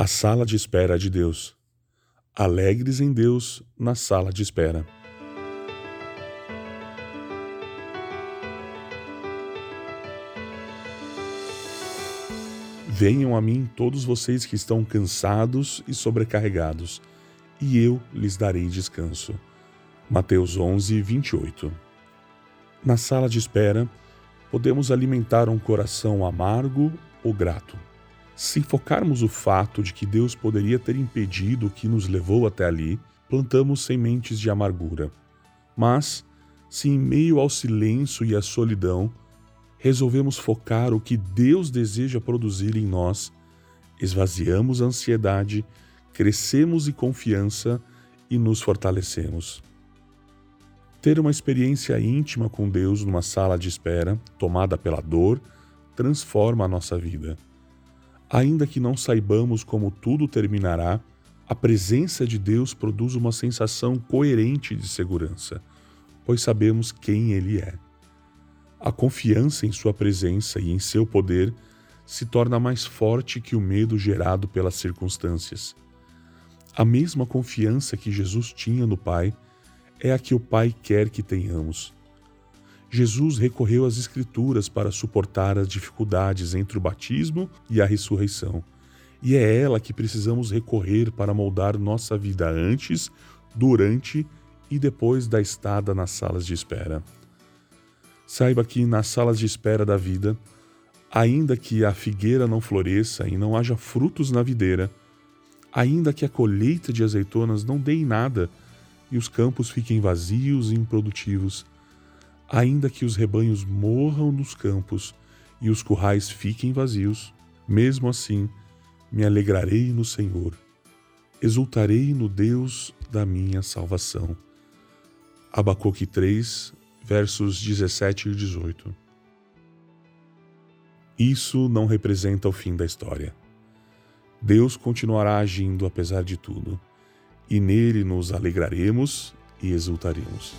A sala de espera de Deus. Alegres em Deus na sala de espera. Venham a mim todos vocês que estão cansados e sobrecarregados, e eu lhes darei descanso. Mateus 11, 28. Na sala de espera, podemos alimentar um coração amargo ou grato. Se focarmos o fato de que Deus poderia ter impedido o que nos levou até ali, plantamos sementes de amargura. Mas, se em meio ao silêncio e à solidão, resolvemos focar o que Deus deseja produzir em nós, esvaziamos a ansiedade, crescemos em confiança e nos fortalecemos. Ter uma experiência íntima com Deus numa sala de espera, tomada pela dor, transforma a nossa vida. Ainda que não saibamos como tudo terminará, a presença de Deus produz uma sensação coerente de segurança, pois sabemos quem Ele é. A confiança em Sua presença e em seu poder se torna mais forte que o medo gerado pelas circunstâncias. A mesma confiança que Jesus tinha no Pai é a que o Pai quer que tenhamos. Jesus recorreu às Escrituras para suportar as dificuldades entre o batismo e a ressurreição, e é ela que precisamos recorrer para moldar nossa vida antes, durante e depois da estada nas salas de espera. Saiba que nas salas de espera da vida, ainda que a figueira não floresça e não haja frutos na videira, ainda que a colheita de azeitonas não dê em nada, e os campos fiquem vazios e improdutivos, ainda que os rebanhos morram nos campos e os currais fiquem vazios, mesmo assim me alegrarei no Senhor, exultarei no Deus da minha salvação. Abacuque 3, versos 17 e 18. Isso não representa o fim da história. Deus continuará agindo apesar de tudo e nele nos alegraremos e exultaremos.